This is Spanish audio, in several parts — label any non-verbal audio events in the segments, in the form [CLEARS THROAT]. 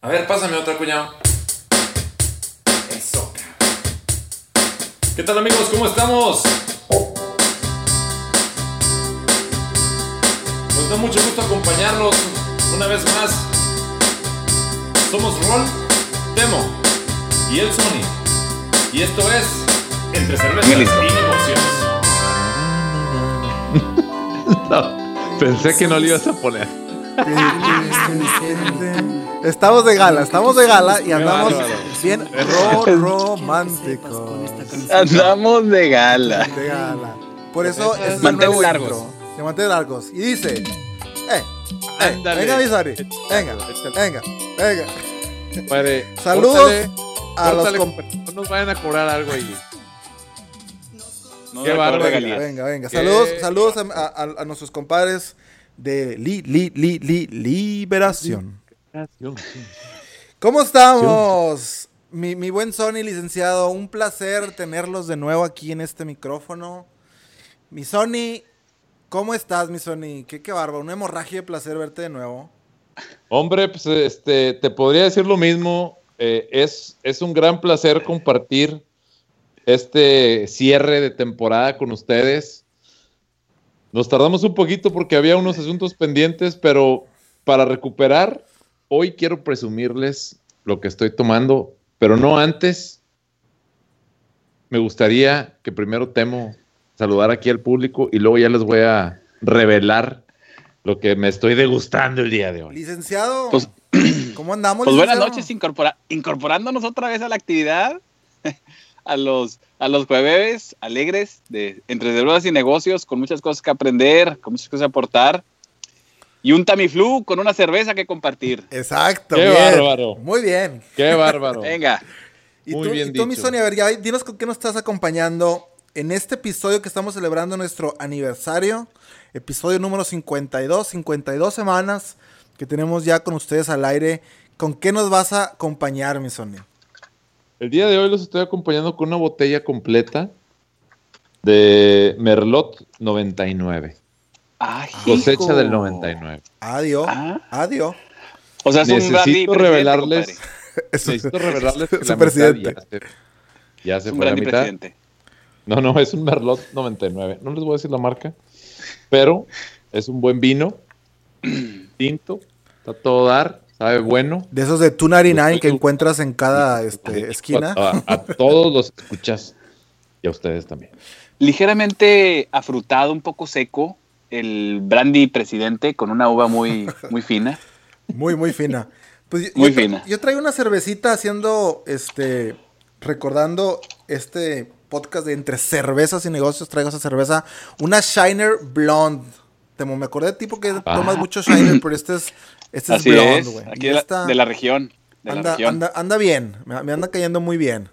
A ver, pásame otra, cuñado. Eso, cabrón. ¿Qué tal, amigos? ¿Cómo estamos? Nos da mucho gusto acompañarlos una vez más. Somos Rol, Temo y el Sony. Y esto es Entre Cervezas y Negocios. [LAUGHS] Pensé que no le ibas a poner. Estamos de gala, estamos de gala y andamos bien ro románticos. Andamos de gala. De gala. Por eso es nuevo largos. De manteos largos. Y dice: Eh, eh, venga, mi Sari. Venga, venga, venga. Padre, [LAUGHS] Saludos córtale, a los No nos vayan a cobrar algo ahí. No Qué Galía. Venga, venga. ¿Qué? Saludos, saludos a, a- a nuestros compadres de li, li, li, li, Liberación. ¿Cómo estamos? Mi, mi buen Sony, licenciado, un placer tenerlos de nuevo aquí en este micrófono. Mi Sony, ¿cómo estás, mi Sony? Qué, qué bárbaro, una hemorragia de placer verte de nuevo. Hombre, pues este, te podría decir lo mismo. eh, es, es un gran placer compartir este cierre de temporada con ustedes. Nos tardamos un poquito porque había unos asuntos pendientes, pero para recuperar, hoy quiero presumirles lo que estoy tomando, pero no antes. Me gustaría que primero temo saludar aquí al público y luego ya les voy a revelar lo que me estoy degustando el día de hoy. Licenciado, Pues- ¿cómo andamos? Pues buenas noches, incorpora- incorporándonos otra vez a la actividad, a los, a los jueves alegres de entre deudas y negocios, con muchas cosas que aprender, con muchas cosas que aportar, y un Tamiflu con una cerveza que compartir. Exacto, Qué bien. bárbaro. Muy bien. Qué bárbaro. Venga, Y Muy tú, bien y tú, mi dicho. Sony, a ver, ya dinos con qué nos estás acompañando en este episodio que estamos celebrando nuestro aniversario, episodio número 52, 52 semanas que tenemos ya con ustedes al aire. ¿Con qué nos vas a acompañar, mi Sony? El día de hoy los estoy acompañando con una botella completa de Merlot 99. Ay, Cosecha hijo. del 99. Adiós, Ah. adiós. O sea, es un brandy Necesito presidente, revelarles, [LAUGHS] necesito revelarles que Su la mitad presidente. ya se, ya se un fue la mitad. presidente. No, no, es un Merlot 99. No les voy a decir la marca, pero es un buen vino, [CLEARS THROAT] tinto, está todo dar, sabe bueno. De esos de 299 que encuentras en cada este, esquina. A, a todos los escuchas y a ustedes también. Ligeramente afrutado, un poco seco, el brandy presidente con una uva muy, [LAUGHS] muy fina. Muy, muy fina. Pues yo- Muy yo, fina. Yo traigo una cervecita haciendo, este, recordando este podcast de entre cervezas y negocios, traigo esa cerveza, una Shiner Blonde. Me acordé de ti porque tomas mucho Shiner, pero este es, este es Así es, güey. aquí de la, de la región. De la anda, región. anda, anda bien, me, anda cayendo muy bien.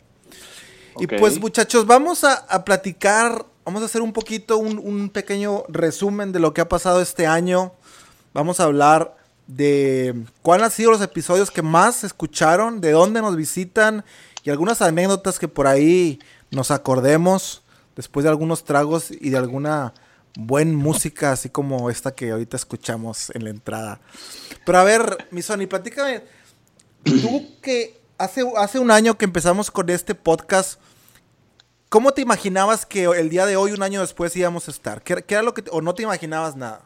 Y pues muchachos, vamos a, a platicar, vamos a hacer un poquito, un, un pequeño resumen de lo que ha pasado este año. Vamos a hablar de cuáles han sido los episodios que más escucharon, de dónde nos visitan y algunas anécdotas que por ahí nos acordemos después de algunos tragos y de alguna buen música, así como esta que ahorita escuchamos en la entrada. Pero a ver, mi Sony, platícame, tú que hace, hace un año que empezamos con este podcast, ¿cómo te imaginabas que el día de hoy, un año después, íbamos a estar? ¿Qué, era lo que, o no te imaginabas nada?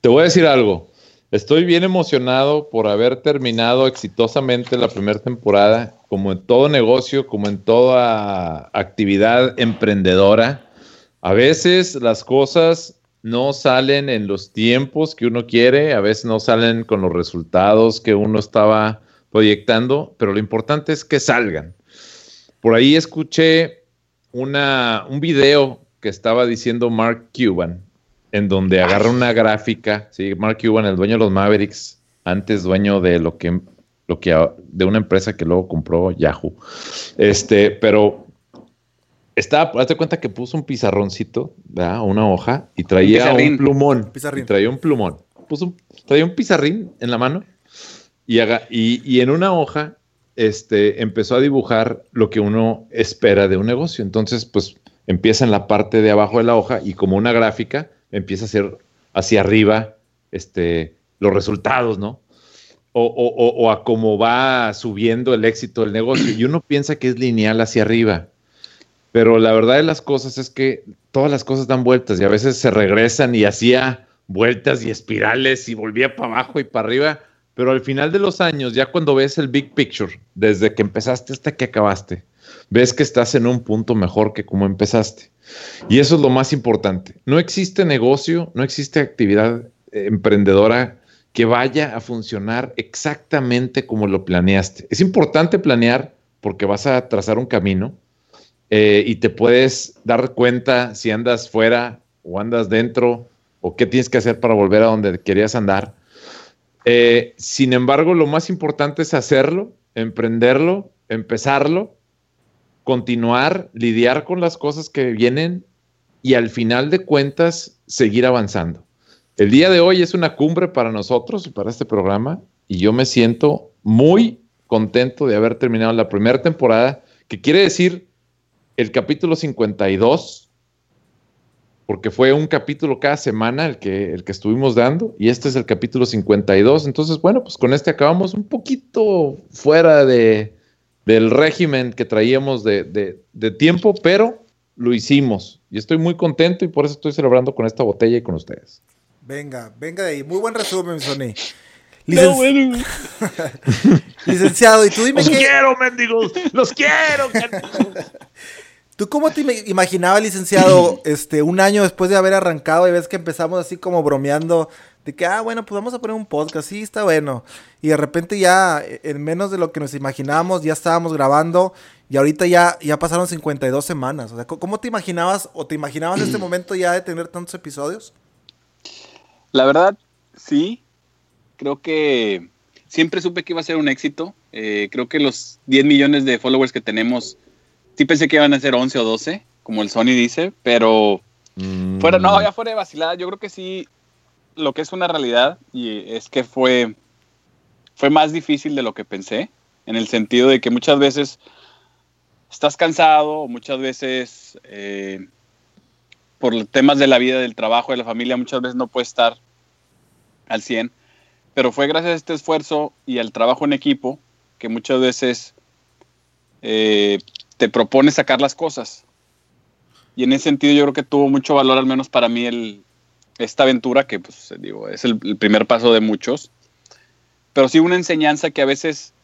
Te voy a decir algo. Estoy bien emocionado por haber terminado exitosamente la primera temporada, como en todo negocio, como en toda actividad emprendedora. A veces las cosas no salen en los tiempos que uno quiere, a veces no salen con los resultados que uno estaba proyectando, pero lo importante es que salgan. Por ahí escuché una, un video que estaba diciendo Mark Cuban, en donde agarra una gráfica, sí, Mark Cuban, el dueño de los Mavericks, antes dueño de lo que, lo que de una empresa que luego compró Yahoo. Este, pero estaba, hazte cuenta que puso un pizarroncito, ¿verdad? una hoja, y traía un, plumón. Pizarrín. Y traía un plumón. Puso un- traía un pizarrín en la mano y, haga- y, y en una hoja este, empezó a dibujar lo que uno espera de un negocio. Entonces, pues empieza en la parte de abajo de la hoja y como una gráfica empieza a hacer hacia arriba este, los resultados, ¿no? o, a cómo va subiendo el éxito del negocio. Y uno piensa que es lineal hacia arriba. Pero la verdad de las cosas es que todas las cosas dan vueltas y a veces se regresan y hacía vueltas y espirales y volvía para abajo y para arriba. Pero al final de los años, ya cuando ves el big picture, desde que empezaste hasta que acabaste, ves que estás en un punto mejor que como empezaste. Y eso es lo más importante. No existe negocio, no existe actividad emprendedora que vaya a funcionar exactamente como lo planeaste. Es importante planear porque vas a trazar un camino eh, y te puedes dar cuenta si andas fuera o andas dentro o qué tienes que hacer para volver a donde querías andar. Eh, sin embargo, lo más importante es hacerlo, emprenderlo, empezarlo, continuar, lidiar con las cosas que vienen y al final de cuentas seguir avanzando. El día de hoy es una cumbre para nosotros y para este programa y yo me siento muy contento de haber terminado la primera temporada, que quiere decir el capítulo 52, porque fue un capítulo cada semana el que, el que estuvimos dando y este es el capítulo 52. Entonces, bueno, pues con este acabamos un poquito fuera de, del régimen que traíamos de, de tiempo, pero lo hicimos y estoy muy contento y por eso estoy celebrando con esta botella y con ustedes. Venga, venga de ahí. Muy buen resumen, Sony. [LAUGHS] Licenciado, y tú dime Los quiero, mendigos. Los quiero. [LAUGHS] ¿Tú cómo te imaginabas, licenciado, [CLEARS THROAT] este, un año después de haber arrancado y ves que empezamos así como bromeando de que, ah, bueno, pues vamos a poner un podcast, sí, está bueno. Y de repente ya, en menos de lo que nos imaginábamos, ya estábamos grabando y ahorita ya, ya pasaron 52 semanas. O sea, ¿cómo te imaginabas o te imaginabas este [CLEARS THROAT] momento ya de tener tantos episodios? La verdad, sí. Creo que siempre supe que iba a ser un éxito. Eh, creo que los 10 millones de followers que tenemos, sí pensé que iban a ser 11 o 12, como el Sony dice, pero mm. fuera, no, ya fuera de vacilada, yo creo que sí, lo que es una realidad y es que fue, fue más difícil de lo que pensé, en el sentido de que muchas veces estás cansado, muchas veces eh, por temas de la vida, del trabajo, de la familia, muchas veces no puede estar al 100. Pero fue gracias a este esfuerzo y al trabajo en equipo que muchas veces eh, te propone sacar las cosas. Y en ese sentido yo creo que tuvo mucho valor, al menos para mí, esta aventura, que pues es el, el primer paso de muchos. Pero sí una enseñanza que a veces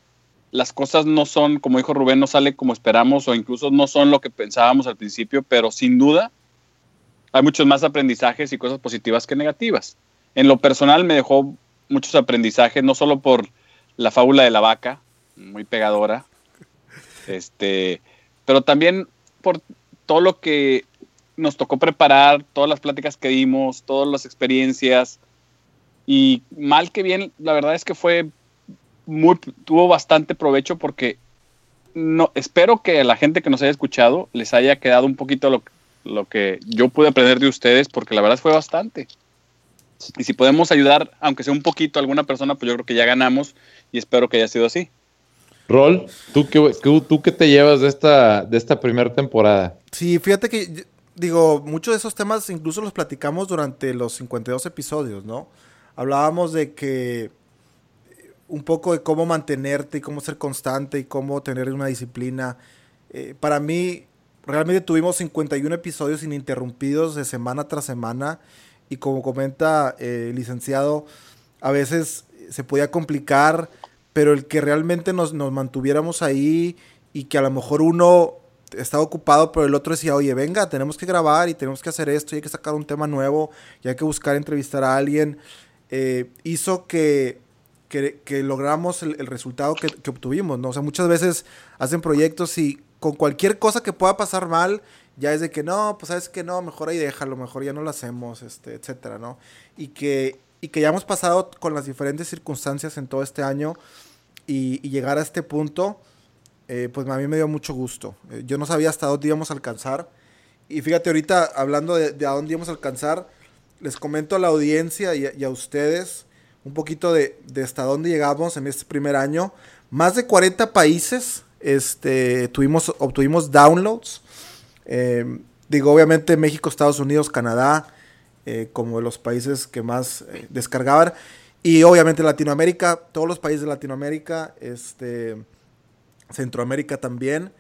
las cosas no son, como dijo Rubén, no sale como esperamos o incluso no son lo que pensábamos al principio, pero sin duda hay muchos más aprendizajes y cosas positivas que negativas. En lo personal me dejó muchos aprendizajes, no solo por la fábula de la vaca, muy pegadora, este, pero también por todo lo que nos tocó preparar, todas las pláticas que dimos, todas las experiencias. Y mal que bien, la verdad es que fue muy, tuvo bastante provecho porque no, espero que la gente que nos haya escuchado les haya quedado un poquito lo, lo que yo pude aprender de ustedes, porque la verdad fue bastante. Y si podemos ayudar, aunque sea un poquito a alguna persona, pues yo creo que ya ganamos y espero que haya sido así. Rol, ¿tú qué, tú qué te llevas de esta, de esta primera temporada? Sí, fíjate que, digo, muchos de esos temas incluso los platicamos durante los 52 episodios, ¿no? Hablábamos de que un poco de cómo mantenerte y cómo ser constante y cómo tener una disciplina. Eh, para mí, realmente tuvimos 51 episodios ininterrumpidos de semana tras semana y como comenta eh, el licenciado, a veces se podía complicar, pero el que realmente nos, nos mantuviéramos ahí y que a lo mejor uno estaba ocupado, pero el otro decía, oye, venga, tenemos que grabar y tenemos que hacer esto y hay que sacar un tema nuevo y hay que buscar entrevistar a alguien, eh, hizo que, que, logramos el, resultado que, que, obtuvimos, ¿no? O sea, muchas veces hacen proyectos y con cualquier cosa que pueda pasar mal, ya es de que no, pues sabes que no, mejor ahí déjalo, mejor ya no lo hacemos, este, etcétera, ¿no? Y que, y que ya hemos pasado con las diferentes circunstancias en todo este año y, llegar a este punto, eh, pues a mí me dio mucho gusto. Eh, yo no sabía hasta dónde íbamos a alcanzar. Y fíjate, ahorita hablando de, a dónde íbamos a alcanzar, les comento a la audiencia y, a ustedes un poquito de, de hasta dónde llegamos en este primer año. Más de 40 países este, tuvimos, obtuvimos downloads. Eh, digo, obviamente México, Estados Unidos, Canadá, como los países que más descargaban. Y obviamente Latinoamérica, todos los países de Latinoamérica, este, Centroamérica también.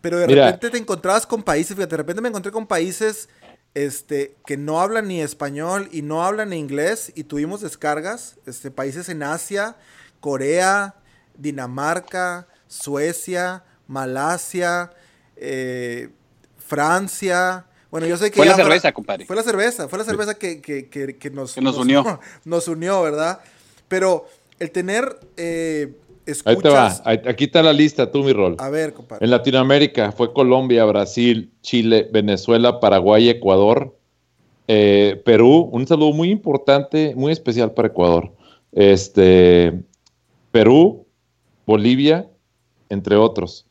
Pero de Mira. repente te encontrabas con países, fíjate, de repente me encontré con países este, que no hablan ni español y no hablan ni inglés y tuvimos descargas, este, países en Asia, Corea, Dinamarca, Suecia, Malasia, eh, Francia. Bueno, yo sé que Fue la para- cerveza, compadre. Fue la cerveza, fue la cerveza que, que- que- que nos, Que nos unió. [LAUGHS] nos unió, ¿verdad? Pero el tener eh, Ahí te va. aquí está la lista, tú, mi rol. A ver, compadre. En Latinoamérica fue Colombia, Brasil, Chile, Venezuela, Paraguay, Ecuador, eh, Perú. Un saludo muy importante, muy especial para Ecuador. Este, Perú, Bolivia, entre otros.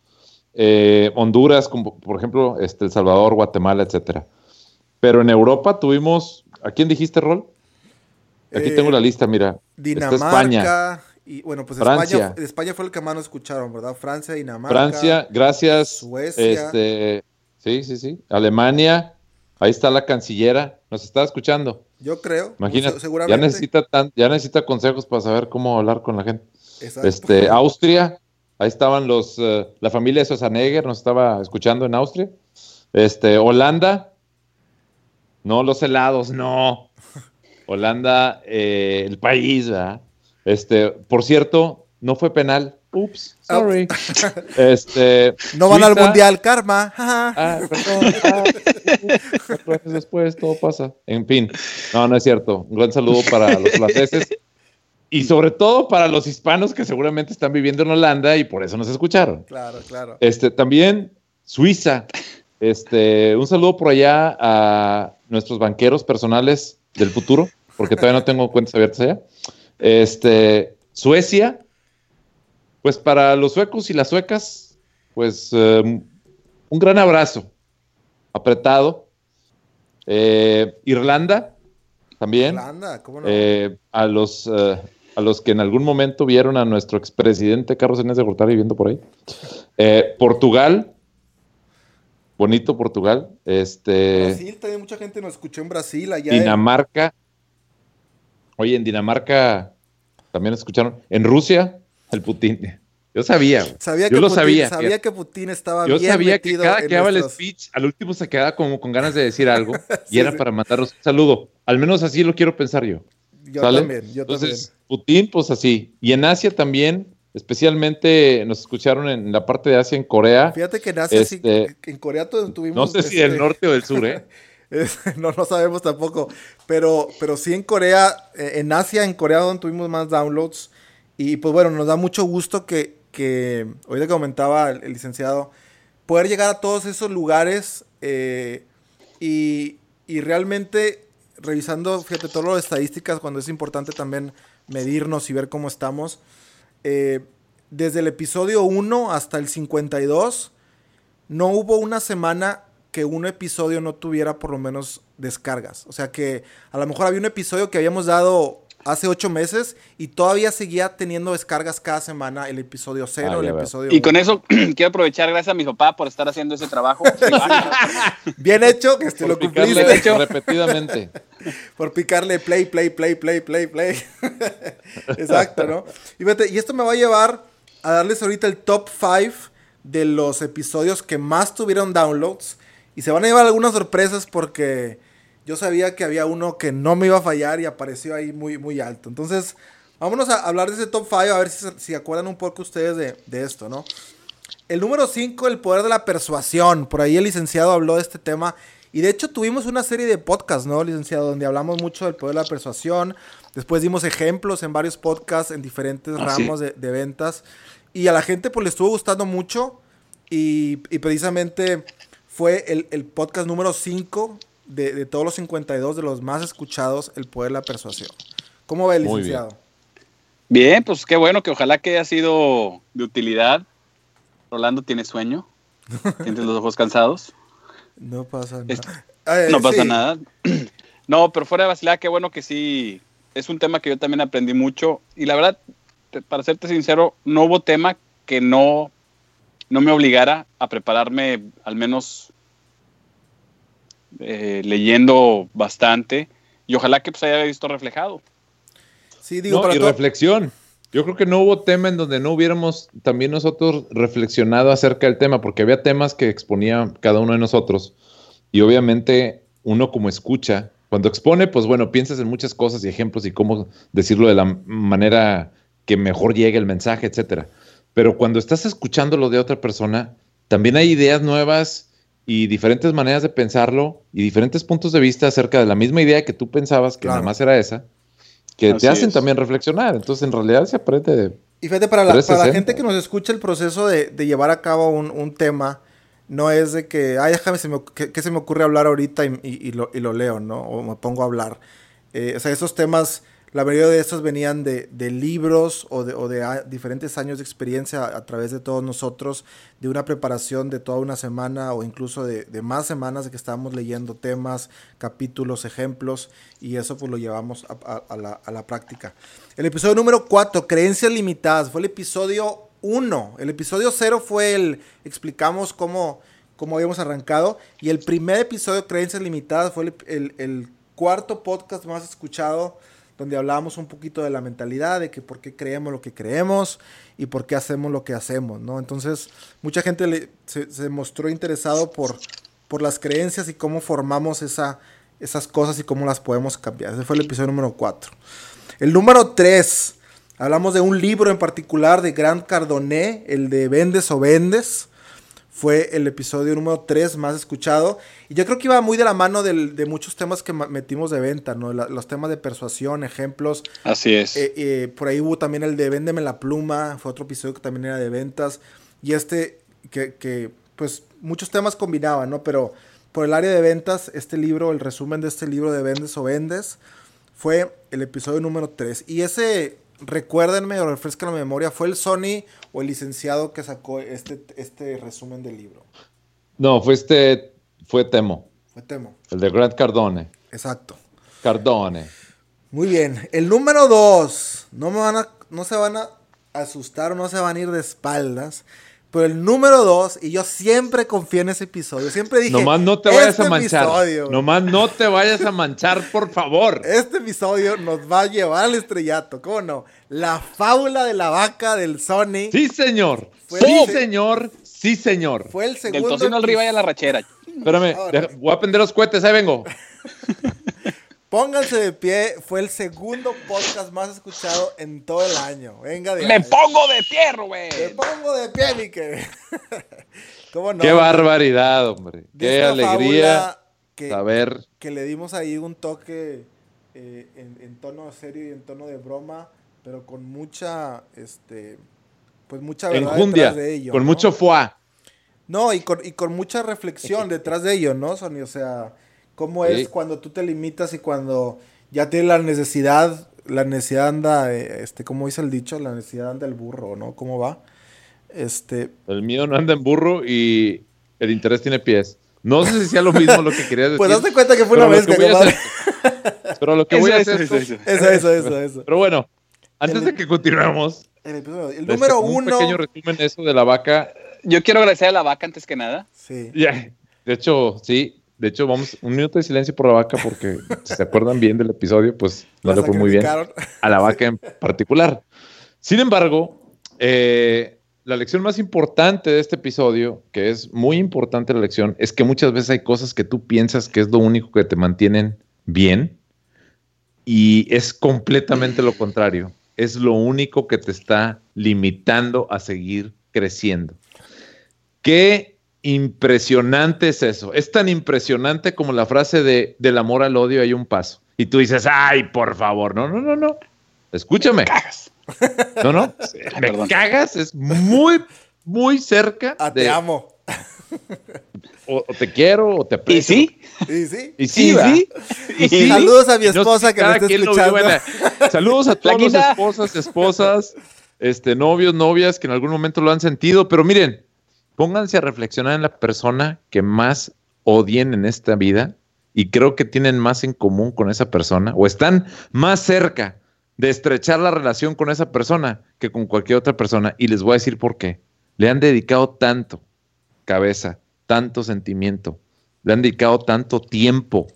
Eh, Honduras, como por ejemplo, este, El Salvador, Guatemala, etcétera. Pero en Europa tuvimos, ¿a quién dijiste, Rol? Aquí Eh, tengo la lista, mira. Está España, Dinamarca. Y bueno, pues Francia. España, España fue el que más nos escucharon, ¿verdad? Francia, Dinamarca. Francia, gracias. Suecia. Este, sí, sí, sí. Alemania, ahí está la cancillera, nos está escuchando. Yo creo. Imagínate, se- seguramente. ya necesita tan, ya necesita consejos para saber cómo hablar con la gente. Exacto. Este, Austria, ahí estaban los, eh, la familia de Schwarzenegger nos estaba escuchando en Austria. Este, Holanda, no los helados, no. Holanda, eh, el país, ¿verdad? Este, por cierto, no fue penal. Ups, sorry. [LAUGHS] Este, no van al mundial, karma. [LAUGHS] Ah, perdón. ah, cuatro después todo pasa. En fin, no, no es cierto. Un gran saludo para los holandeses y sobre todo para los hispanos que seguramente están viviendo en Holanda y por eso nos escucharon. Claro, claro. Este, también Suiza. Este, un saludo por allá a nuestros banqueros personales del futuro, porque todavía no tengo cuentas abiertas allá. Este, Suecia, pues para los suecos y las suecas, pues eh, un gran abrazo, apretado. Eh, Irlanda, también. Holanda, ¿cómo no? Eh, a los eh, a los que en algún momento vieron a nuestro expresidente Carlos Enes de Gortari viviendo por ahí. Eh, Portugal, bonito Portugal. Este, Brasil, también mucha gente nos escuchó en Brasil, allá. Dinamarca. Oye, en Dinamarca también escucharon. En Rusia, el Putin. Yo sabía. sabía Yo que lo Putin, sabía. sabía que Putin estaba Yo bien sabía que cada que daba el speech, al último se quedaba como con ganas de decir algo [LAUGHS] y era sí. para mandarnos un saludo. Al menos así lo quiero pensar yo. Yo ¿Sale? también, yo Entonces, Putin, pues así. Y en Asia también, especialmente nos escucharon en la parte de Asia, en Corea. Fíjate que en Asia sí, Este, en Corea tu- tuvimos. No sé si este, del norte o del sur, ¿eh? [LAUGHS] No, no sabemos tampoco. Pero, pero sí en Corea, eh, en Asia, en Corea donde tuvimos más downloads. Y pues bueno, nos da mucho gusto que, que ahorita que comentaba el, el licenciado, poder llegar a todos esos lugares eh, y, y realmente revisando, fíjate, todas las estadísticas, cuando es importante también medirnos y ver cómo estamos. eh, desde el episodio 1 hasta el 52, no hubo una semana que un episodio no tuviera por lo menos descargas. O sea que a lo mejor había un episodio que habíamos dado hace ocho meses y todavía seguía teniendo descargas cada semana el episodio 0, Ah, el episodio Y con eso [CLEARS THROAT] quiero aprovechar, gracias a mi papá por estar haciendo ese trabajo. [LAUGHS] Bien hecho, que este lo cumpliste. [LAUGHS] hecho. repetidamente. Por picarle play, play, play, play, play, play. [LAUGHS] Exacto, ¿no? Y, vete, y esto me va a llevar a darles ahorita el top 5 de los episodios que más tuvieron downloads. Y se van a llevar algunas sorpresas porque yo sabía que había uno que no me iba a fallar y apareció ahí muy, muy alto. Entonces, vámonos a hablar de ese top 5, a ver si se si acuerdan un poco ustedes de, de esto, ¿no? El número 5, el poder de la persuasión. Por ahí el licenciado habló de este tema. Y de hecho tuvimos una serie de podcasts, ¿no, licenciado? Donde hablamos mucho del poder de la persuasión. Después dimos ejemplos en varios podcasts en diferentes Ah, sí. ramos de, de ventas. Y a la gente pues le estuvo gustando mucho. Y, y precisamente fue el, el podcast número 5 de, de todos los 52 de los más escuchados, el poder de la persuasión. ¿Cómo ve licenciado? Bien, pues qué bueno que ojalá que haya sido de utilidad. Rolando tiene sueño. [LAUGHS] Tienes los ojos cansados. No pasa nada. Es- Eh, No pasa sí. nada. [CLEARS THROAT] No, pero fuera de vacilar, qué bueno que sí. Es un tema que yo también aprendí mucho. Y la verdad, para serte sincero, no hubo tema que no, no me obligara a prepararme al menos eh, leyendo bastante. Y ojalá que pues haya visto reflejado. Sí, digo, No, para y todo- reflexión. Yo creo que no hubo tema en donde no hubiéramos también nosotros reflexionado acerca del tema, porque había temas que exponía cada uno de nosotros. Y obviamente uno como escucha, cuando expone, pues bueno, piensas en muchas cosas y ejemplos y cómo decirlo de la manera que mejor llegue el mensaje, etcétera. Pero cuando estás escuchando lo de otra persona, también hay ideas nuevas y diferentes maneras de pensarlo y diferentes puntos de vista acerca de la misma idea que tú pensabas que Claro. nada más era esa, que Así te hacen es. también reflexionar. Entonces, en realidad se aprende de Y fíjate, para la, para la 360. gente que nos escucha el proceso de, de llevar a cabo un, un tema, no es de que, ay, déjame, se me, oc- ¿qué, qué se me ocurre hablar ahorita y, y- y lo, y lo leo, ¿no? O me pongo a hablar. Eh, o sea, esos temas, la mayoría de estos venían de, de libros o de, o de a- diferentes años de experiencia a, través de todos nosotros, de una preparación de toda una semana o incluso de, de más semanas de que estábamos leyendo temas, capítulos, ejemplos, y eso pues lo llevamos a, la, a la práctica. El episodio número 4, creencias limitadas, fue el episodio 1. El episodio 0 fue el, explicamos cómo, cómo habíamos arrancado, y el primer episodio, creencias limitadas, fue el, el- el cuarto podcast más escuchado donde hablábamos un poquito de la mentalidad, de que por qué creemos lo que creemos y por qué hacemos lo que hacemos, ¿no? Entonces, mucha gente se, mostró interesado por, por las creencias y cómo formamos esa, esas cosas y cómo las podemos cambiar. Ese fue el episodio número 4. El número 3, hablamos de un libro en particular de Grant Cardone, el de Vendes o Vendes. Fue el episodio número 3 más escuchado. Y yo creo que iba muy de la mano del- de muchos temas que metimos de venta, ¿no? La- los temas de persuasión, ejemplos. Así es. Eh, eh, por ahí hubo también el de Véndeme la pluma, fue otro episodio que también era de ventas. Y este, que, que, pues muchos temas combinaban, ¿no? Pero por el área de ventas, este libro, el resumen de este libro de Vendes o Vendes, fue el episodio número 3. Y ese, recuérdenme o refrescan la memoria, fue el Sony o el licenciado que sacó este, este resumen del libro. No, fue este, fue Temo, Fue Temo. el de Grant Cardone. Exacto. Cardone. Muy bien. El número 2. No me van a. No se van a asustar o no se van a ir de espaldas. Pero el número 2, y yo siempre confié en ese episodio. Siempre dije. Nomás no te vayas "Este a manchar. episodio, Nomás no te vayas a manchar, por favor. Este episodio nos va a llevar al estrellato. ¿Cómo no? La fábula de la vaca del Sony. Sí, señor. Fue sí, el- señor. Sí, señor. Fue el Del segundo. tocino al riba y a la rachera. Espérame, [LAUGHS] deja- voy a prender los cohetes, ahí vengo. [LAUGHS] Pónganse de pie. Fue el segundo podcast más escuchado en todo el año. Venga de ¡Me ahí. pongo de pie, Rubén! Me pongo de pie, Mike. [LAUGHS] ¿Cómo no? Qué barbaridad, hombre. Qué alegría que, saber. que le dimos ahí un toque eh, en, en tono serio y en tono de broma, pero con mucha, este, pues mucha verdad Enjundia, detrás de ello. con ¿no? mucho foie. No, y con, y con mucha reflexión [LAUGHS] detrás de ello, ¿no, Sony? O sea, cómo Sí. es cuando tú te limitas y cuando ya tienes la necesidad, la necesidad anda, eh, este, como dice el dicho, la necesidad anda el burro, ¿no? ¿Cómo va? Este, El mío no anda en burro y el interés tiene pies. No sé si sea lo mismo lo que querías [LAUGHS] decir. pues hazte cuenta que fue una mezcla, que voy a compadre. hacer- Pero lo que voy a Eso, hacer. eso, es- eso, eso. Eso, eso, eso, eso. Pero bueno, antes El- de que continuemos. El, episodio- el este, número como Un uno. pequeño resumen de eso de la vaca. Yo quiero agradecer a la vaca antes que nada. Sí. Ya, De hecho, sí. De hecho, vamos, un minuto de silencio por la vaca porque [LAUGHS] si se acuerdan bien del episodio, pues no le fue muy bien a la vaca en particular. Sin embargo, eh, la lección más importante de este episodio, que es muy importante la lección, es que muchas veces hay cosas que tú piensas que es lo único que te mantienen bien y es completamente lo contrario. Es lo único que te está limitando a seguir creciendo. Qué impresionante es eso. Es tan impresionante como la frase de del amor al odio hay un paso. Y tú dices, ay, por favor, no, no, no, no. Escúchame. Cagas. No, no. [LAUGHS] Me perdón. cagas, es muy, muy cerca. Ah, de, te amo. O, o te quiero, o te ¿Y aprecio. sí? Y sí. Y sí, ¿Y sí? Y sí. Saludos a mi no esposa si que me cada está quien lo escuchando. bueno, Saludos a todos los Flaquita. esposas, esposas, este, novios, novias que en algún momento lo han sentido. Pero miren, pónganse a reflexionar en la persona que más odien en esta vida y creo que tienen más en común con esa persona o están más cerca de estrechar la relación con esa persona que con cualquier otra persona. Y les voy a decir por qué. Le han dedicado tanto cabeza, tanto sentimiento, le han dedicado tanto tiempo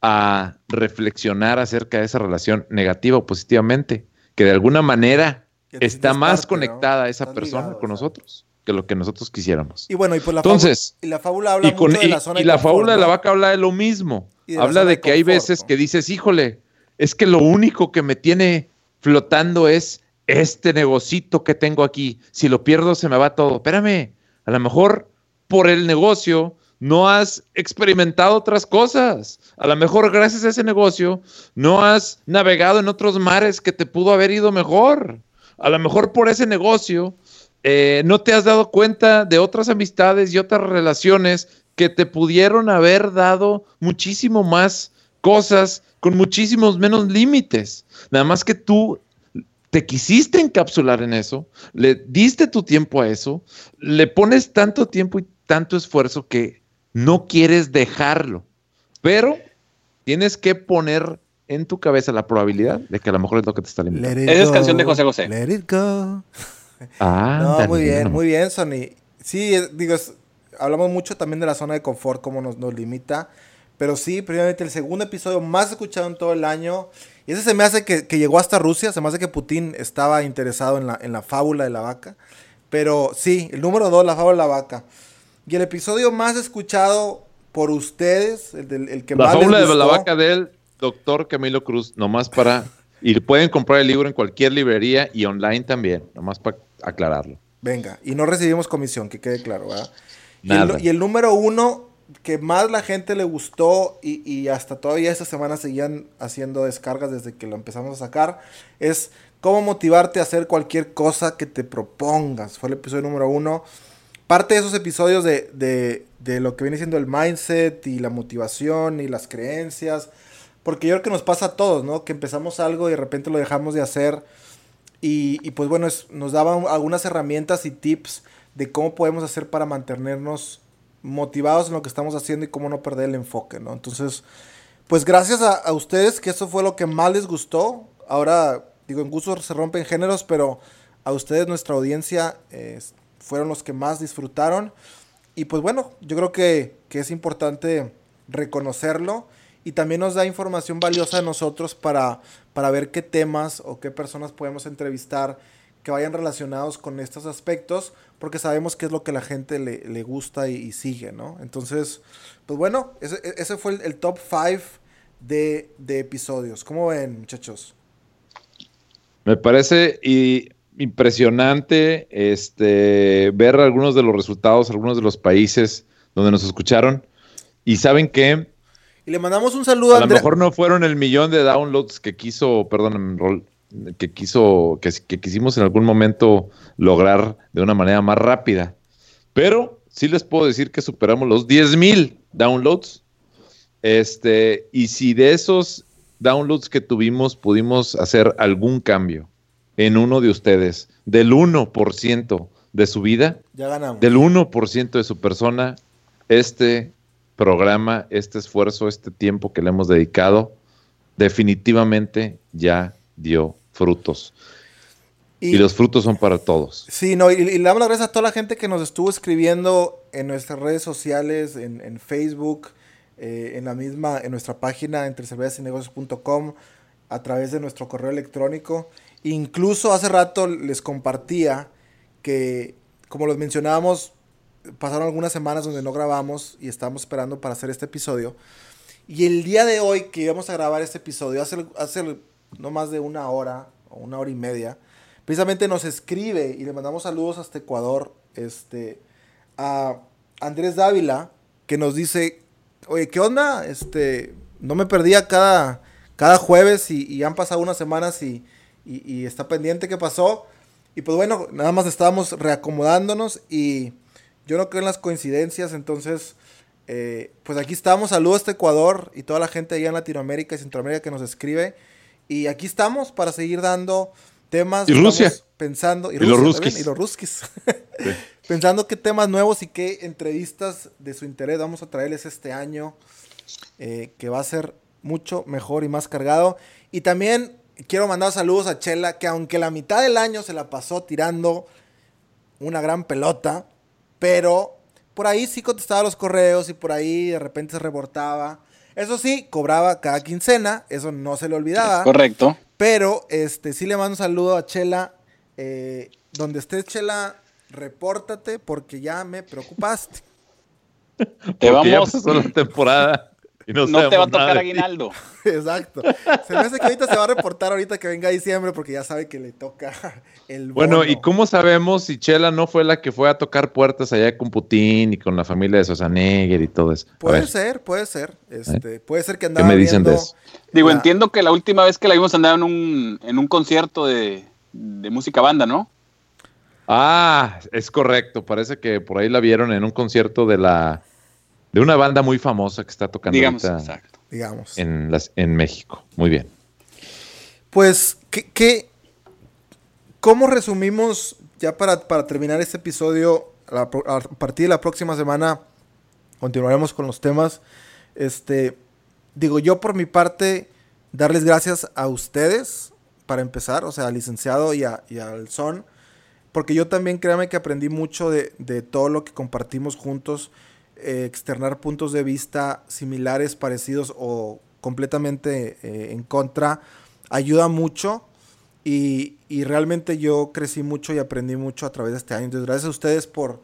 a reflexionar acerca de esa relación negativa o positivamente, que de alguna manera está más parte, ¿no? conectada esa persona con nosotros que lo que nosotros quisiéramos. Y bueno, y pues la Entonces, fábula, y la fábula habla y, con- mucho de la zona y de la confort, fábula de la vaca habla de lo mismo. De Habla de de que hay veces ¿no? que dices, híjole, es que lo único que me tiene flotando es este negocito que tengo aquí. Si lo pierdo se me va todo. Espérame, a lo mejor por el negocio no has experimentado otras cosas. A lo mejor gracias a ese negocio no has navegado en otros mares que te pudo haber ido mejor. A lo mejor por ese negocio eh, no te has dado cuenta de otras amistades y otras relaciones que te pudieron haber dado muchísimo más cosas con muchísimos menos límites. Nada más que tú te quisiste encapsular en eso, le diste tu tiempo a eso, le pones tanto tiempo y tanto esfuerzo que no quieres dejarlo. Pero tienes que poner en tu cabeza la probabilidad de que a lo mejor es lo que te está limitando. Esa es canción de José José. Let it go. Ah, [LAUGHS] No, muy bien, muy bien, Sony. Sí, eh, digo, es- hablamos mucho también de la zona de confort, cómo nos, nos limita. Pero sí, previamente el segundo episodio más escuchado en todo el año. Y ese se me hace que, que llegó hasta Rusia. Se me hace que Putin estaba interesado en la, en la fábula de la vaca. Pero sí, el número dos, la fábula de la vaca. Y el episodio más escuchado por ustedes, el, del- el que La más les fábula de la vaca del doctor Camilo Cruz, nomás para... Y pueden comprar el libro en cualquier librería y online también, nomás para aclararlo. Venga, y no recibimos comisión, que quede claro, ¿verdad? Y el, Nada. y el número uno que más la gente le gustó y, y hasta todavía esta semana seguían haciendo descargas desde que lo empezamos a sacar es cómo motivarte a hacer cualquier cosa que te propongas. Fue el episodio número uno. Parte de esos episodios de, de- de lo que viene siendo el mindset y la motivación y las creencias. Porque yo creo que nos pasa a todos, ¿no? Que empezamos algo y de repente lo dejamos de hacer. Y, y pues bueno, es- nos daban algunas herramientas y tips de cómo podemos hacer para mantenernos motivados en lo que estamos haciendo y cómo no perder el enfoque, ¿no? Entonces, pues gracias a, a ustedes, que eso fue lo que más les gustó. Ahora, digo, en gustos se rompen géneros, pero a ustedes, nuestra audiencia, eh, fueron los que más disfrutaron. Y pues bueno, yo creo que, que es importante reconocerlo y también nos da información valiosa de nosotros para, para ver qué temas o qué personas podemos entrevistar que vayan relacionados con estos aspectos, porque sabemos qué es lo que la gente le, le gusta y, sigue, ¿no? Entonces, pues bueno, ese, ese fue el, el top 5 de, de episodios. ¿Cómo ven, muchachos? Me parece y impresionante este, ver algunos de los resultados, algunos de los países donde nos escucharon. Y saben que Y le mandamos un saludo a a lo Andrea. mejor no fueron el millón de downloads que quiso, perdón, Rol, que quiso, que, que quisimos en algún momento lograr de una manera más rápida. Pero sí les puedo decir que superamos los 10 mil downloads. Este, y si de esos downloads que tuvimos pudimos hacer algún cambio en uno de ustedes, del 1% de su vida, Ya ganamos. del 1% de su persona, este programa, este esfuerzo, este tiempo que le hemos dedicado, definitivamente ya dio frutos. Y, los frutos son para todos. Sí, no, y, y le damos las gracias a toda la gente que nos estuvo escribiendo en nuestras redes sociales, en, en Facebook, eh, en la misma, en nuestra página entre a través de nuestro correo electrónico. Incluso hace rato les compartía que, como los mencionábamos, pasaron algunas semanas donde no grabamos y estábamos esperando para hacer este episodio. Y el día de hoy que íbamos a grabar este episodio, hace, hace no más de una hora o una hora y media, precisamente nos escribe y le mandamos saludos hasta Ecuador, este, a Andrés Dávila, que nos dice, oye, ¿qué onda? Este, no me perdía cada, cada jueves y, han pasado unas semanas y, y, y está pendiente qué pasó. Y pues bueno, nada más estábamos reacomodándonos y yo no creo en las coincidencias, entonces, eh, pues aquí estamos, saludos hasta Ecuador y toda la gente allá en Latinoamérica y Centroamérica que nos escribe. Y aquí estamos para seguir dando temas. Y Rusia. Pensando. Y los ruskis. Y los ruskis. [LAUGHS] Pensando qué temas nuevos y qué entrevistas de su interés vamos a traerles este año, eh, que va a ser mucho mejor y más cargado. Y también quiero mandar saludos a Chela, que aunque la mitad del año se la pasó tirando una gran pelota, pero por ahí sí contestaba los correos y por ahí de repente se reportaba. Eso sí, cobraba cada quincena, eso no se le olvidaba. Correcto. Pero este sí le mando un saludo a Chela. eh, donde estés, Chela, repórtate porque ya me preocupaste. Te Porque ya vamos. pasó la temporada y no, No te va a tocar aguinaldo. [LAUGHS] Exacto. Se me hace que ahorita se va a reportar ahorita que venga diciembre porque ya sabe que le toca [LAUGHS] el Bueno. ¿y cómo sabemos si Chela no fue la que fue a tocar puertas allá con Putin y con la familia de Schwarzenegger y todo eso? Puede ser, puede ser. Este, puede ser que ¿qué andaba me dicen de eso? Digo, la- entiendo que la última vez que la vimos andaba en un, en un concierto de, de música banda, ¿no? Ah, es correcto. Parece que por ahí la vieron en un concierto de la de una banda muy famosa que está tocando Digamos, ahorita exacto. digamos. en, las, en México. Muy bien. Pues, ¿qué, qué- cómo resumimos, ya para, para terminar este episodio, a, la pro- a partir de la próxima semana, continuaremos con los temas. Este, digo, yo por mi parte, darles gracias a ustedes, para empezar, o sea, al licenciado y, a- y al son, porque yo también créanme que aprendí mucho de, de todo lo que compartimos juntos, eh, externar puntos de vista similares, parecidos o completamente eh, en contra, ayuda mucho y, y realmente yo crecí mucho y aprendí mucho a través de este año. Entonces, gracias a ustedes por,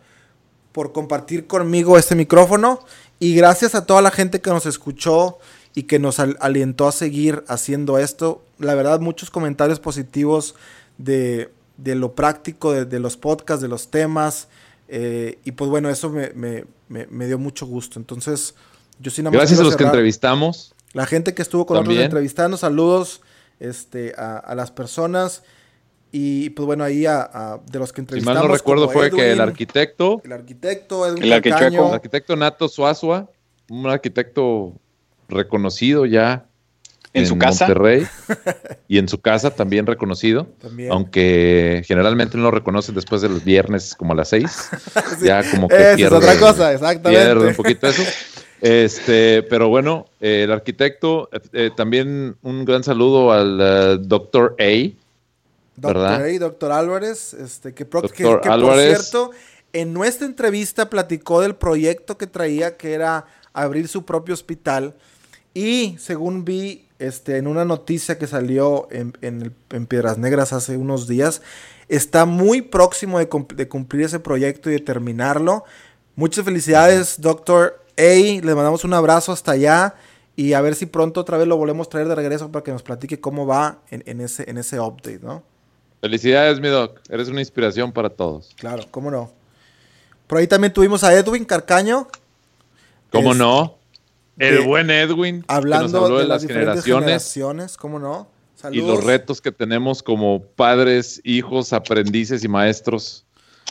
por compartir conmigo este micrófono y gracias a toda la gente que nos escuchó y que nos al- alientó a seguir haciendo esto. La verdad, muchos comentarios positivos de, de lo práctico, de, de los podcasts, de los temas. Eh, y pues bueno, eso me, me- me- me dio mucho gusto. Entonces, yo sí nada más Gracias a los que entrevistamos. La gente que estuvo con nosotros entrevistando, saludos este, a, a las personas. Y pues bueno, ahí a, a- de los que Si entrevistamos. mal no recuerdo fue que el arquitecto, el arquitecto, Edwin El el arquitecto Nato Suazua, un arquitecto reconocido ya En su casa. Monterrey y en su casa también reconocido, También. aunque generalmente no lo reconocen después de los viernes como a las seis, [LAUGHS] Sí. ya como que Esa es pierde, otra cosa, exactamente. pierde un poquito eso. Este, pero bueno, eh, el arquitecto, eh, eh, también un gran saludo al eh, doctor A. Doctor ¿verdad? A, doctor Álvarez, este, que, pro- que- Doctor que por Álvarez. cierto, en nuestra entrevista platicó del proyecto que traía, que era abrir su propio hospital. Y según vi este, en una noticia que salió en, en el- en Piedras Negras hace unos días, está muy próximo de, cum- de cumplir ese proyecto y de terminarlo. Muchas felicidades, doctor A. Le mandamos un abrazo hasta allá. Y a ver si pronto otra vez lo volvemos a traer de regreso para que nos platique cómo va en, en ese, en ese update, ¿no? Felicidades, mi doc. Eres una inspiración para todos. Claro, cómo no. Por ahí también tuvimos a Edwin Carcaño. ¿Cómo Es- no? El de- buen Edwin, que nos Hablando habló de, de, las diferentes generaciones generaciones, ¿cómo no? y los retos que tenemos como padres, hijos, aprendices y maestros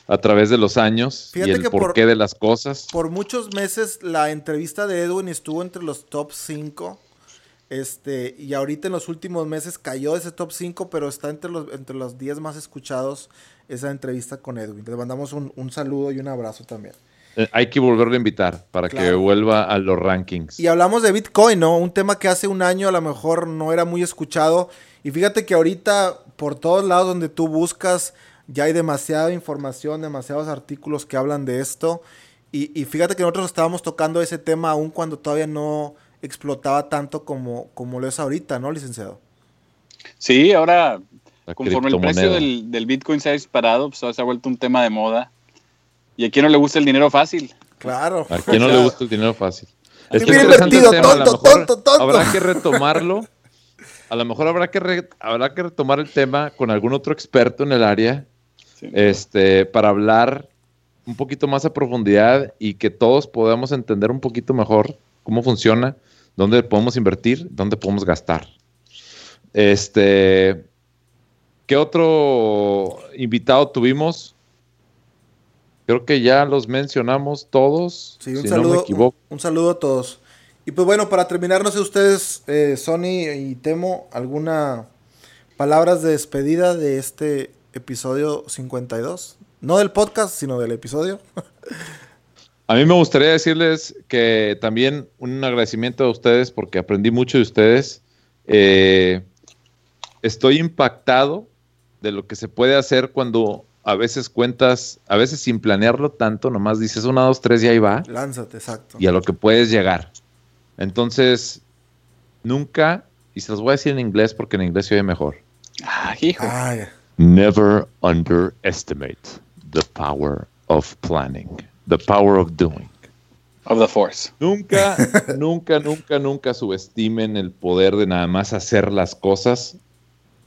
a través de los años Fíjate y el que por- porqué de las cosas. Por muchos meses la entrevista de Edwin estuvo entre los top 5. Este, y ahorita en los últimos meses cayó de ese top 5, pero está entre los, entre los 10 más escuchados esa entrevista con Edwin. Le mandamos un, un saludo y un abrazo también. Eh, hay que volverlo a invitar para que vuelva a los rankings. Y hablamos de Bitcoin, ¿no? Un tema que hace un año a lo mejor no era muy escuchado. Y fíjate que ahorita, por todos lados donde tú buscas, ya hay demasiada información, demasiados artículos que hablan de esto. Y, y fíjate que nosotros estábamos tocando ese tema aún cuando todavía no explotaba tanto como, como lo es ahorita, ¿no, licenciado? Sí, ahora, La conforme el precio del, del Bitcoin se ha disparado, pues ahora se ha vuelto un tema de moda. ¿Y a quién no le gusta el dinero fácil? Claro. ¿A [LAUGHS] quién no le gusta el dinero fácil? Bien interesante el invertido, tema, a lo tonto, mejor tonto, tonto. Habrá que [LAUGHS] retomarlo. A lo mejor habrá que, re- habrá que retomar el tema con algún otro experto en el área Sí. este, para hablar un poquito más a profundidad y que todos podamos entender un poquito mejor cómo funciona, dónde podemos invertir, dónde podemos gastar. Este, ¿qué otro invitado tuvimos? Creo que ya los mencionamos todos, Sí, un si no saludo, me equivoco. un saludo a todos. Y pues bueno, para terminar, no sé ustedes, eh, Sony y Temo, alguna palabras de despedida de este episodio 52. No del podcast, sino del episodio. [LAUGHS] A mí me gustaría decirles que también un agradecimiento a ustedes porque aprendí mucho de ustedes. Eh, estoy impactado de lo que se puede hacer cuando a veces cuentas, a veces sin planearlo tanto, nomás dices una, dos, tres y ahí va, Lánzate, exacto. y a lo que puedes llegar. Entonces, nunca, y se los voy a decir en inglés porque en inglés se oye mejor. Ah, hijo. Ay, Never underestimate the power of planning, the power of doing. Of the Force. Nunca, [LAUGHS] nunca, nunca, nunca subestimen el poder de nada más hacer las cosas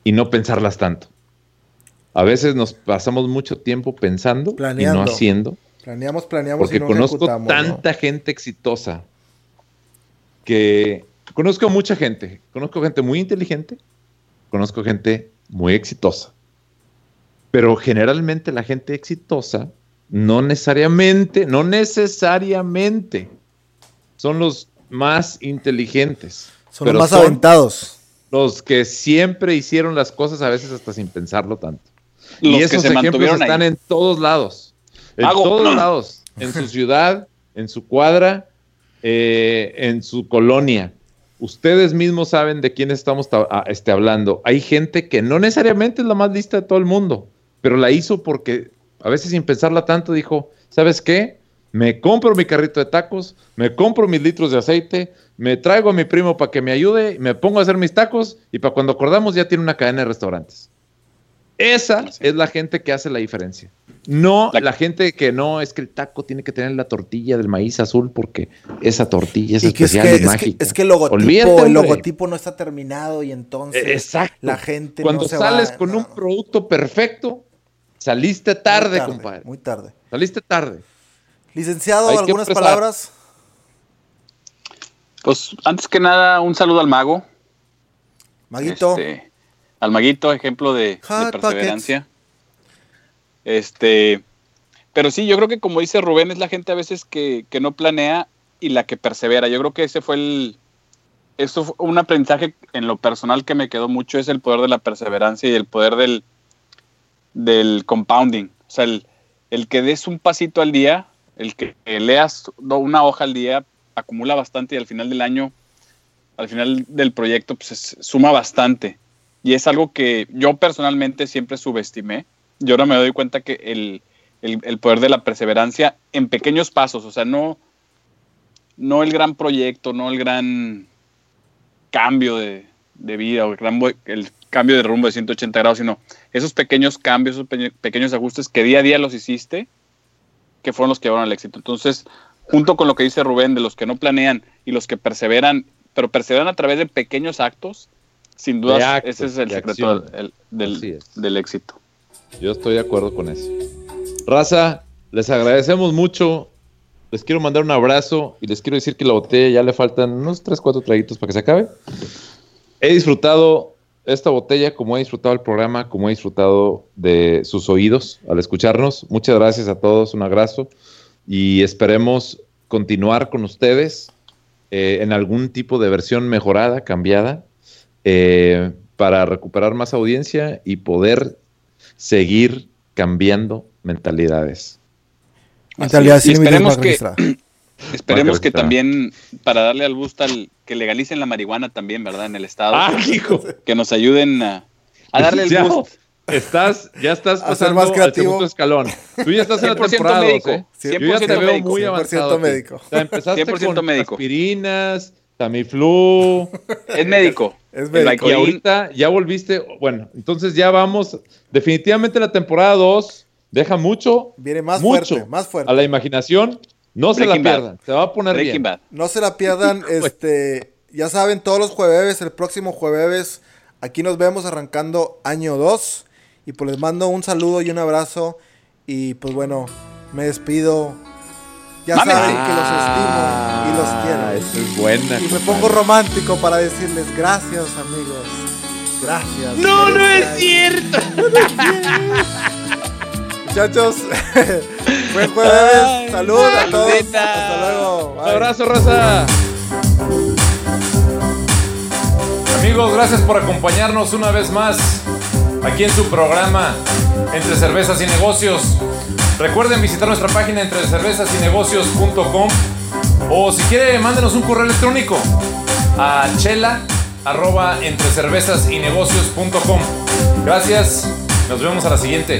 y no pensarlas tanto. A veces nos pasamos mucho tiempo pensando y Planeando. no haciendo, planeamos, planeamos porque y no conozco tanta gente exitosa que conozco mucha gente, conozco gente muy inteligente, conozco gente muy exitosa, pero generalmente la gente exitosa no necesariamente, no necesariamente son los más inteligentes. Son los más aventados. los que siempre hicieron las cosas a veces hasta sin pensarlo tanto. Los y que esos se ejemplos están ahí. en todos lados. En todos lados. En su ciudad, en su cuadra, eh, en su colonia. Ustedes mismos saben de quién estamos ta- a- este, hablando. Hay gente que no necesariamente es la más lista de todo el mundo, pero la hizo porque a veces sin pensarla tanto dijo, ¿sabes qué? Me compro mi carrito de tacos, me compro mis litros de aceite, me traigo a mi primo para que me ayude, me pongo a hacer mis tacos y para cuando acordamos ya tiene una cadena de restaurantes. Esa es la gente que hace la diferencia. No La- la, gente que no es que el taco tiene que tener la tortilla del maíz azul porque esa tortilla es Y que es especial que, y es, que, mágica. es que el logotipo, Olvídate, el logotipo no está terminado y entonces Exacto. la gente Cuando no se sales va- con no, un producto perfecto, saliste Muy tarde, compadre. Muy tarde. Saliste tarde. Licenciado, Hay que algunas palabras. Pues antes que nada, un saludo al mago. Maguito. Este, al maguito, ejemplo de, perseverancia. Este, pero sí, yo creo que como dice Rubén, es la gente a veces que, que no planea y la que persevera. Yo creo que ese fue el. Eso fue un aprendizaje en lo personal que me quedó mucho, es el poder de la perseverancia y el poder del, del compounding. O sea, el, el que des un pasito al día, el que leas una hoja al día, acumula bastante y al final del año, al final del proyecto, pues es- suma bastante. Y es algo que yo personalmente siempre subestimé. Yo ahora me doy cuenta que el, el- el poder de la perseverancia en pequeños pasos, o sea, no, no el gran proyecto, no el gran cambio de, de vida o el, gran el cambio de rumbo de 180 grados, sino esos pequeños cambios, esos peque- pequeños ajustes que día a día los hiciste, que fueron los que llevaron al éxito. Entonces, junto con lo que dice Rubén, de los que no planean y los que perseveran, pero perseveran a través de pequeños actos, sin duda ese es el de secreto del, del- Así es. del éxito. Yo estoy de acuerdo con eso. Raza, les agradecemos mucho. Les quiero mandar un abrazo y les quiero decir que la botella ya le faltan unos 3, 4 traguitos para que se acabe. He disfrutado esta botella como he disfrutado el programa, como he disfrutado de sus oídos al escucharnos. Muchas gracias a todos, un abrazo y esperemos continuar con ustedes eh, en algún tipo de versión mejorada, cambiada, eh, para recuperar más audiencia y poder seguir cambiando mentalidades. Mentalidad límites, esperemos que-. [CLEARS THROAT] Esperemos que también, para darle al gusto al que legalicen la marihuana también, ¿verdad? En el estado. ¡Ah, hijo! Que nos ayuden a, a darle el [LAUGHS] gusto. Estás, ya estás A pasando más al segundo escalón. Tú ya estás en la [LAUGHS] 100% temporada médico. ¿eh? Yo ya 100% te veo médico. muy 100% avanzado. aquí. médico. O sea, empezaste 100% con médico. aspirinas, Tamiflu, Es médico. [LAUGHS] Es médico. y ahorita ya volviste. Bueno, entonces ya vamos. Definitivamente la temporada 2 deja mucho, Viene más mucho fuerte, más fuerte. a la imaginación. No se la Bad. pierdan. Se va a poner Breaking bien. Bad. No se la pierdan, [LAUGHS] este, ya saben, todos los jueves, el próximo jueves, aquí nos vemos arrancando año 2. Y pues les mando un saludo y un abrazo. Y pues bueno, me despido. Ya Mames. saben que los estimo y los Ah, quiero. Eso es buena. Y me pongo romántico para decirles gracias, amigos. Gracias. No, [LAUGHS] no es año. cierto. Muchachos, [LAUGHS] buen jueves. Ay, Saludos a todos. Hasta luego. Un Bye. abrazo, raza. Amigos, gracias por acompañarnos una vez más aquí en su programa Entre Cervezas y Negocios. Recuerden visitar nuestra página entre cervezas y negocios.com o si quiere mándenos un correo electrónico a chela arroba entre cervezas y negocios.com. Gracias, nos vemos a la siguiente.